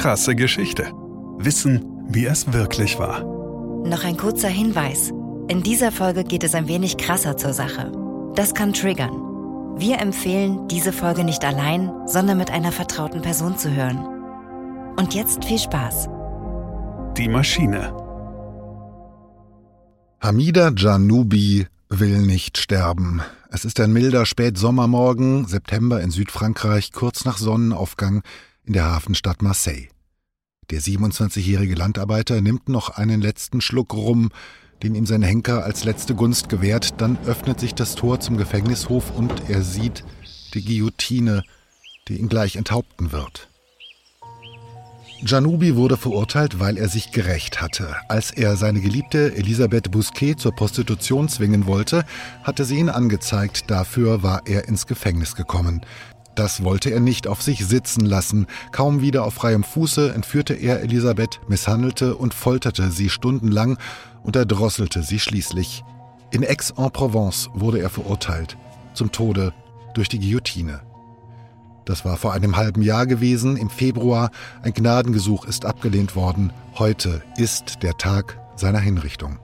Krasse Geschichte. Wissen, wie es wirklich war. Noch ein kurzer Hinweis. In dieser Folge geht es ein wenig krasser zur Sache. Das kann triggern. Wir empfehlen, diese Folge nicht allein, sondern mit einer vertrauten Person zu hören. Und jetzt viel Spaß. Die Maschine. Hamida Janoubi will nicht sterben. Es ist ein milder Spätsommermorgen, September in Südfrankreich, kurz nach Sonnenaufgang in der Hafenstadt Marseille. Der 27-jährige Landarbeiter nimmt noch einen letzten Schluck rum, den ihm sein Henker als letzte Gunst gewährt, dann öffnet sich das Tor zum Gefängnishof und er sieht die Guillotine, die ihn gleich enthaupten wird. Janubi wurde verurteilt, weil er sich gerecht hatte. Als er seine Geliebte Elisabeth Bousquet zur Prostitution zwingen wollte, hatte sie ihn angezeigt. Dafür war er ins Gefängnis gekommen. Das wollte er nicht auf sich sitzen lassen. Kaum wieder auf freiem Fuße entführte er Elisabeth, misshandelte und folterte sie stundenlang und erdrosselte sie schließlich. In Aix-en-Provence wurde er verurteilt. Zum Tode durch die Guillotine. Das war vor einem halben Jahr gewesen, im Februar. Ein Gnadengesuch ist abgelehnt worden. Heute ist der Tag seiner Hinrichtung.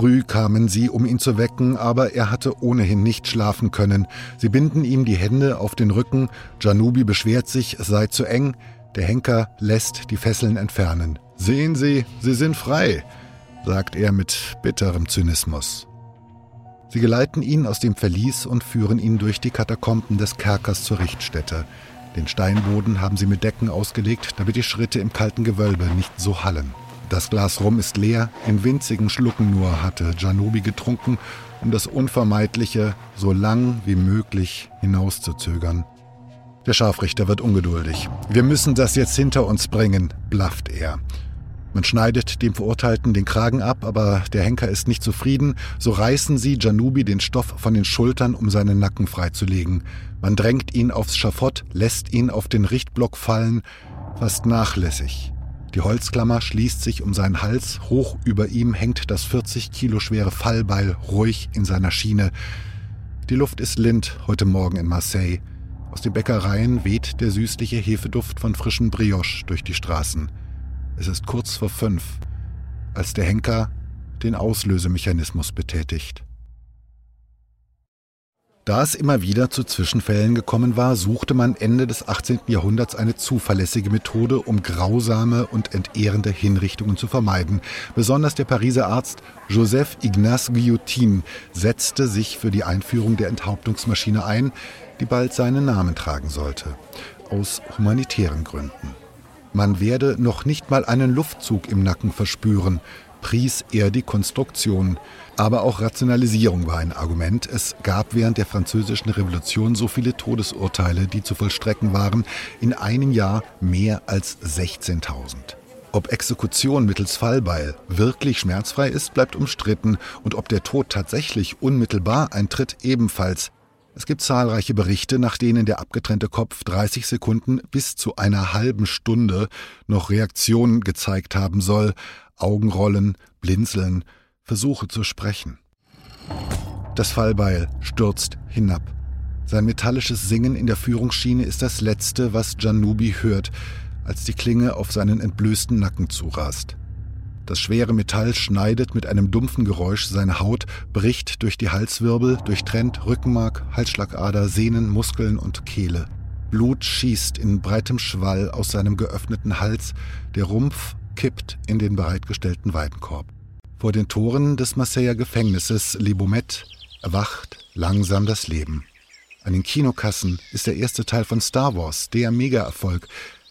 Früh kamen sie, um ihn zu wecken, aber er hatte ohnehin nicht schlafen können. Sie binden ihm die Hände auf den Rücken. Janubi beschwert sich, es sei zu eng. Der Henker lässt die Fesseln entfernen. Sehen Sie, Sie sind frei, sagt er mit bitterem Zynismus. Sie geleiten ihn aus dem Verlies und führen ihn durch die Katakomben des Kerkers zur Richtstätte. Den Steinboden haben sie mit Decken ausgelegt, damit die Schritte im kalten Gewölbe nicht so hallen. Das Glas Rum ist leer, in winzigen Schlucken nur hatte Janobi getrunken, um das Unvermeidliche so lang wie möglich hinauszuzögern. Der Scharfrichter wird ungeduldig. Wir müssen das jetzt hinter uns bringen, blafft er. Man schneidet dem Verurteilten den Kragen ab, aber der Henker ist nicht zufrieden. So reißen sie Janubi den Stoff von den Schultern, um seinen Nacken freizulegen. Man drängt ihn aufs Schafott, lässt ihn auf den Richtblock fallen, fast nachlässig. Die Holzklammer schließt sich um seinen Hals, hoch über ihm hängt das 40 Kilo schwere Fallbeil ruhig in seiner Schiene. Die Luft ist lind heute Morgen in Marseille. Aus den Bäckereien weht der süßliche Hefeduft von frischen Brioche durch die Straßen. Es ist kurz vor fünf, als der Henker den Auslösemechanismus betätigt. Da es immer wieder zu Zwischenfällen gekommen war, suchte man Ende des 18. Jahrhunderts eine zuverlässige Methode, um grausame und entehrende Hinrichtungen zu vermeiden. Besonders der Pariser Arzt Joseph Ignace Guillotin setzte sich für die Einführung der Enthauptungsmaschine ein, die bald seinen Namen tragen sollte. Aus humanitären Gründen. Man werde noch nicht mal einen Luftzug im Nacken verspüren, pries er die Konstruktion. Aber auch Rationalisierung war ein Argument. Es gab während der Französischen Revolution so viele Todesurteile, die zu vollstrecken waren, in einem Jahr mehr als 16.000. Ob Exekution mittels Fallbeil wirklich schmerzfrei ist, bleibt umstritten und ob der Tod tatsächlich unmittelbar eintritt, ebenfalls. Es gibt zahlreiche Berichte, nach denen der abgetrennte Kopf 30 Sekunden bis zu einer halben Stunde noch Reaktionen gezeigt haben soll, Augenrollen, Blinzeln, Versuche zu sprechen. Das Fallbeil stürzt hinab. Sein metallisches Singen in der Führungsschiene ist das Letzte, was Janubi hört, als die Klinge auf seinen entblößten Nacken zurast. Das schwere Metall schneidet mit einem dumpfen Geräusch seine Haut, bricht durch die Halswirbel, durchtrennt Rückenmark, Halsschlagader, Sehnen, Muskeln und Kehle. Blut schießt in breitem Schwall aus seinem geöffneten Hals, der Rumpf kippt in den bereitgestellten Weidenkorb. Vor den Toren des Marseiller Gefängnisses Libomet erwacht langsam das Leben. An den Kinokassen ist der erste Teil von Star Wars, der Mega-Erfolg.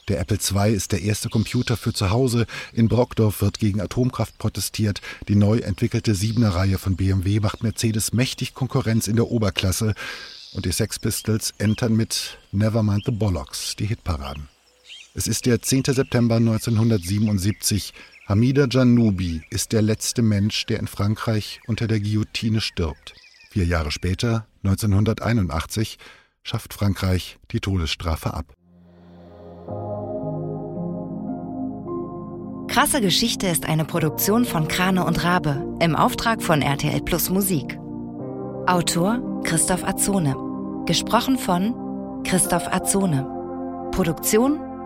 Der Apple II ist der erste Computer für zu Hause. In Brockdorf wird gegen Atomkraft protestiert. Die neu entwickelte Siebener-Reihe von BMW macht Mercedes mächtig Konkurrenz in der Oberklasse. Und die Sex Pistols entern mit Nevermind the Bollocks die Hitparaden. Es ist der 10. September 1977. Hamida Janoubi ist der letzte Mensch, der in Frankreich unter der Guillotine stirbt. Vier Jahre später, 1981, schafft Frankreich die Todesstrafe ab. Krasse Geschichte ist eine Produktion von Krane und Rabe im Auftrag von RTL Plus Musik. Autor Christoph Azone. Gesprochen von Christoph Azone. Produktion